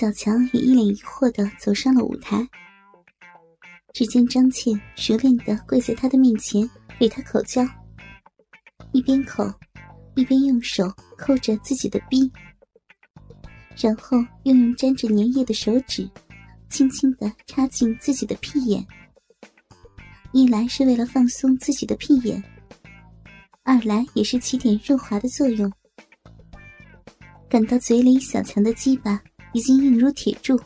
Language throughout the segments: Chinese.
小强也一脸疑惑的走上了舞台。只见张倩熟练的跪在他的面前，给他口交，一边口，一边用手扣着自己的逼，然后又用沾着粘液的手指，轻轻的插进自己的屁眼。一来是为了放松自己的屁眼，二来也是起点润滑的作用。感到嘴里小强的鸡巴已经硬如铁柱，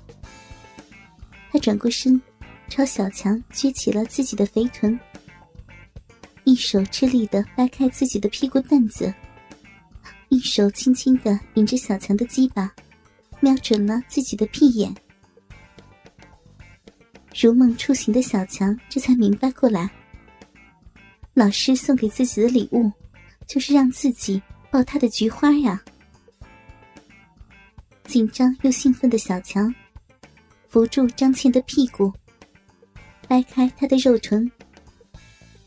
他转过身，朝小强撅起了自己的肥臀，一手吃力的掰开自己的屁股蛋子，一手轻轻的引着小强的鸡巴，瞄准了自己的屁眼。如梦初醒的小强这才明白过来，老师送给自己的礼物，就是让自己抱他的菊花呀。紧张又兴奋的小强，扶住张倩的屁股，掰开她的肉臀，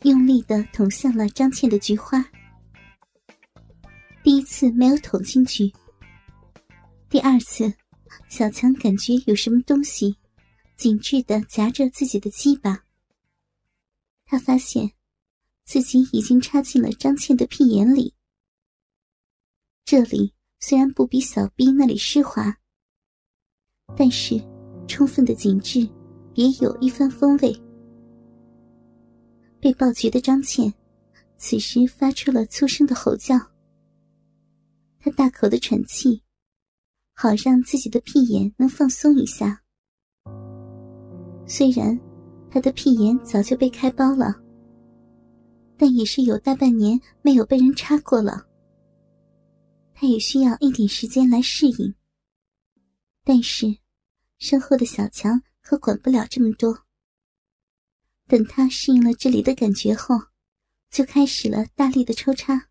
用力的捅向了张倩的菊花。第一次没有捅进去，第二次，小强感觉有什么东西紧致的夹着自己的鸡巴。他发现自己已经插进了张倩的屁眼里，这里。虽然不比小兵那里湿滑，但是充分的紧致别有一番风味。被暴菊的张倩，此时发出了粗声的吼叫。她大口的喘气，好让自己的屁眼能放松一下。虽然她的屁眼早就被开包了，但也是有大半年没有被人插过了。他也需要一点时间来适应，但是身后的小强可管不了这么多。等他适应了这里的感觉后，就开始了大力的抽插。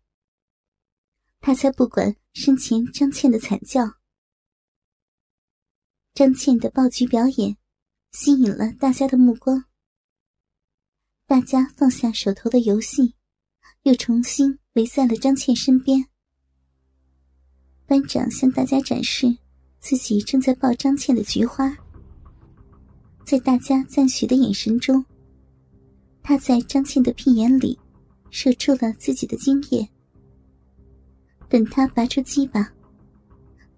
他才不管身前张倩的惨叫。张倩的爆菊表演吸引了大家的目光，大家放下手头的游戏，又重新围在了张倩身边。班长向大家展示自己正在抱张倩的菊花，在大家赞许的眼神中，他在张倩的屁眼里射出了自己的精液。等他拔出鸡巴，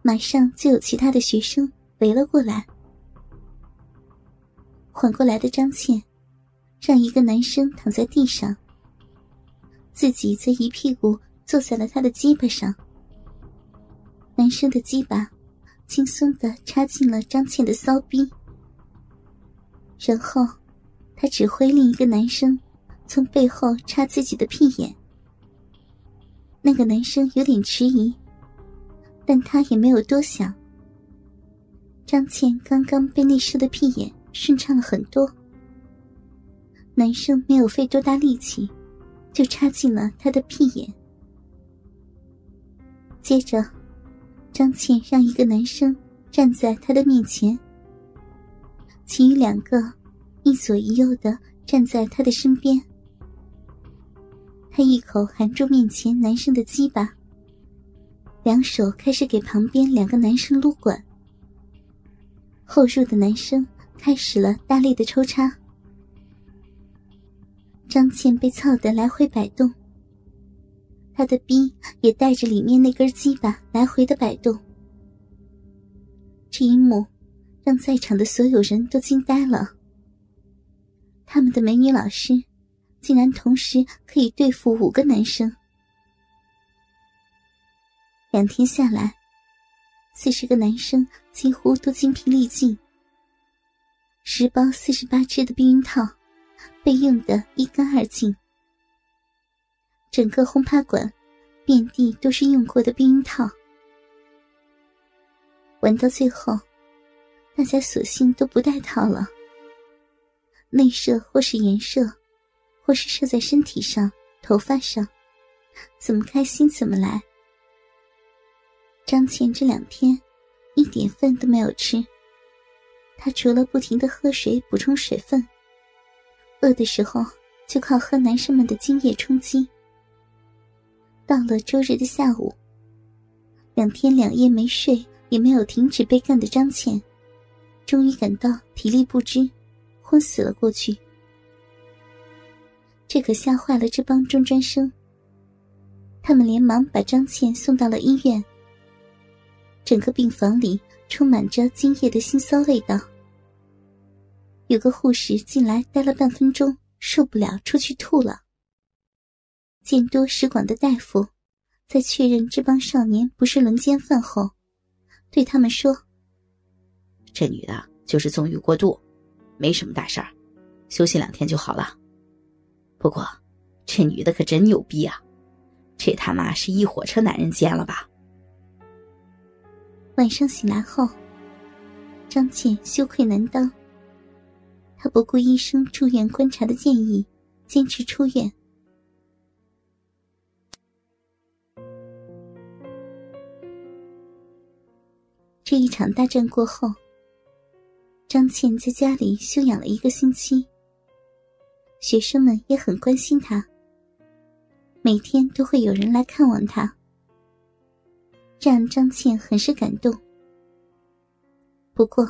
马上就有其他的学生围了过来。缓过来的张倩，让一个男生躺在地上，自己则一屁股坐在了他的鸡巴上。男生的鸡巴轻松的插进了张倩的骚逼，然后他指挥另一个男生从背后插自己的屁眼。那个男生有点迟疑，但他也没有多想。张倩刚刚被内射的屁眼顺畅了很多，男生没有费多大力气，就插进了他的屁眼，接着。张倩让一个男生站在她的面前，其余两个一左一右的站在她的身边。她一口含住面前男生的鸡巴，两手开始给旁边两个男生撸管。后入的男生开始了大力的抽插，张倩被操得来回摆动。他的逼也带着里面那根鸡巴来回的摆动，这一幕让在场的所有人都惊呆了。他们的美女老师竟然同时可以对付五个男生。两天下来，四十个男生几乎都精疲力尽，十包四十八支的避孕套被用得一干二净。整个轰趴馆，遍地都是用过的避孕套。玩到最后，大家索性都不戴套了。内射或是颜射，或是射在身体上、头发上，怎么开心怎么来。张倩这两天一点饭都没有吃，她除了不停的喝水补充水分，饿的时候就靠喝男生们的精液充饥。到了周日的下午，两天两夜没睡也没有停止被干的张倩，终于感到体力不支，昏死了过去。这可吓坏了这帮中专生。他们连忙把张倩送到了医院。整个病房里充满着精液的腥臊味道。有个护士进来待了半分钟，受不了，出去吐了。见多识广的大夫，在确认这帮少年不是轮奸犯后，对他们说：“这女的就是纵欲过度，没什么大事儿，休息两天就好了。不过，这女的可真牛逼啊！这他妈是一火车男人奸了吧？”晚上醒来后，张倩羞愧难当。她不顾医生住院观察的建议，坚持出院。这一场大战过后，张倩在家里休养了一个星期。学生们也很关心她，每天都会有人来看望她，让张倩很是感动。不过，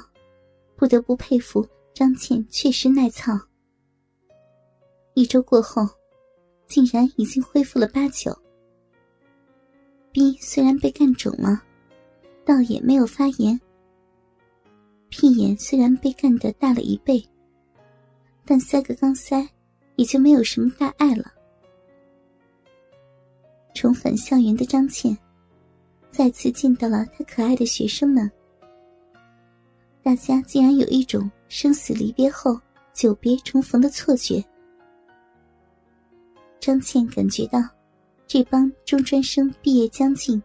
不得不佩服张倩确实耐操。一周过后，竟然已经恢复了八九。逼虽然被干肿了。倒也没有发炎，屁眼虽然被干得大了一倍，但塞个钢塞也就没有什么大碍了。重返校园的张倩，再次见到了她可爱的学生们，大家竟然有一种生死离别后久别重逢的错觉。张倩感觉到，这帮中专生毕业将近。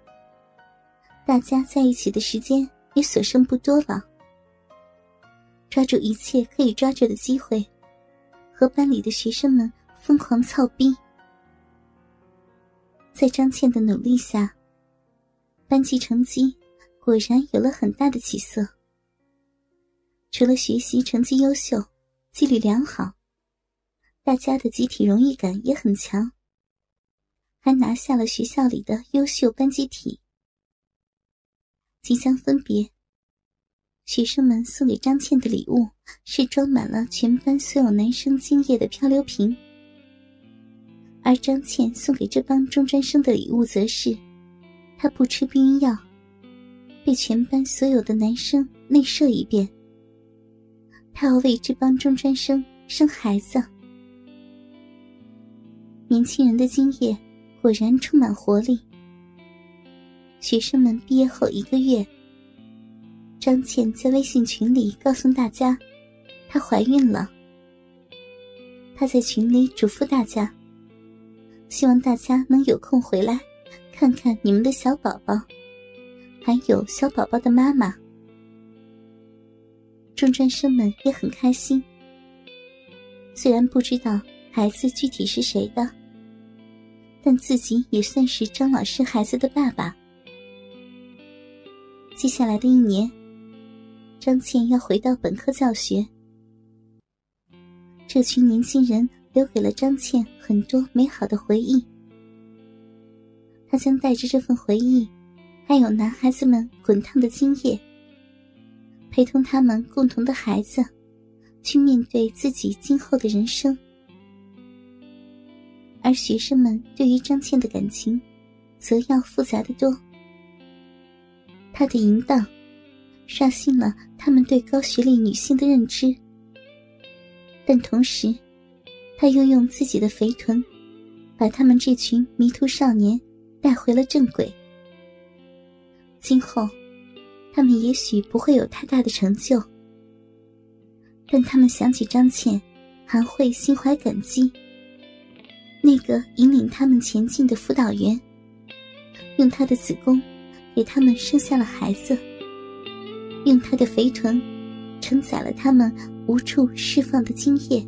大家在一起的时间也所剩不多了，抓住一切可以抓住的机会，和班里的学生们疯狂操逼。在张倩的努力下，班级成绩果然有了很大的起色。除了学习成绩优秀、纪律良好，大家的集体荣誉感也很强，还拿下了学校里的优秀班集体。即将分别，学生们送给张倩的礼物是装满了全班所有男生精液的漂流瓶，而张倩送给这帮中专生的礼物则是，她不吃避孕药，被全班所有的男生内射一遍。她要为这帮中专生生孩子。年轻人的精液果然充满活力。学生们毕业后一个月，张倩在微信群里告诉大家，她怀孕了。她在群里嘱咐大家，希望大家能有空回来，看看你们的小宝宝，还有小宝宝的妈妈。中专生们也很开心，虽然不知道孩子具体是谁的，但自己也算是张老师孩子的爸爸。接下来的一年，张倩要回到本科教学。这群年轻人留给了张倩很多美好的回忆。她将带着这份回忆，还有男孩子们滚烫的精液，陪同他们共同的孩子，去面对自己今后的人生。而学生们对于张倩的感情，则要复杂的多。他的淫荡，刷新了他们对高学历女性的认知，但同时，他又用自己的肥臀，把他们这群迷途少年带回了正轨。今后，他们也许不会有太大的成就，但他们想起张倩，还会心怀感激。那个引领他们前进的辅导员，用他的子宫。给他们生下了孩子，用他的肥臀承载了他们无处释放的精液。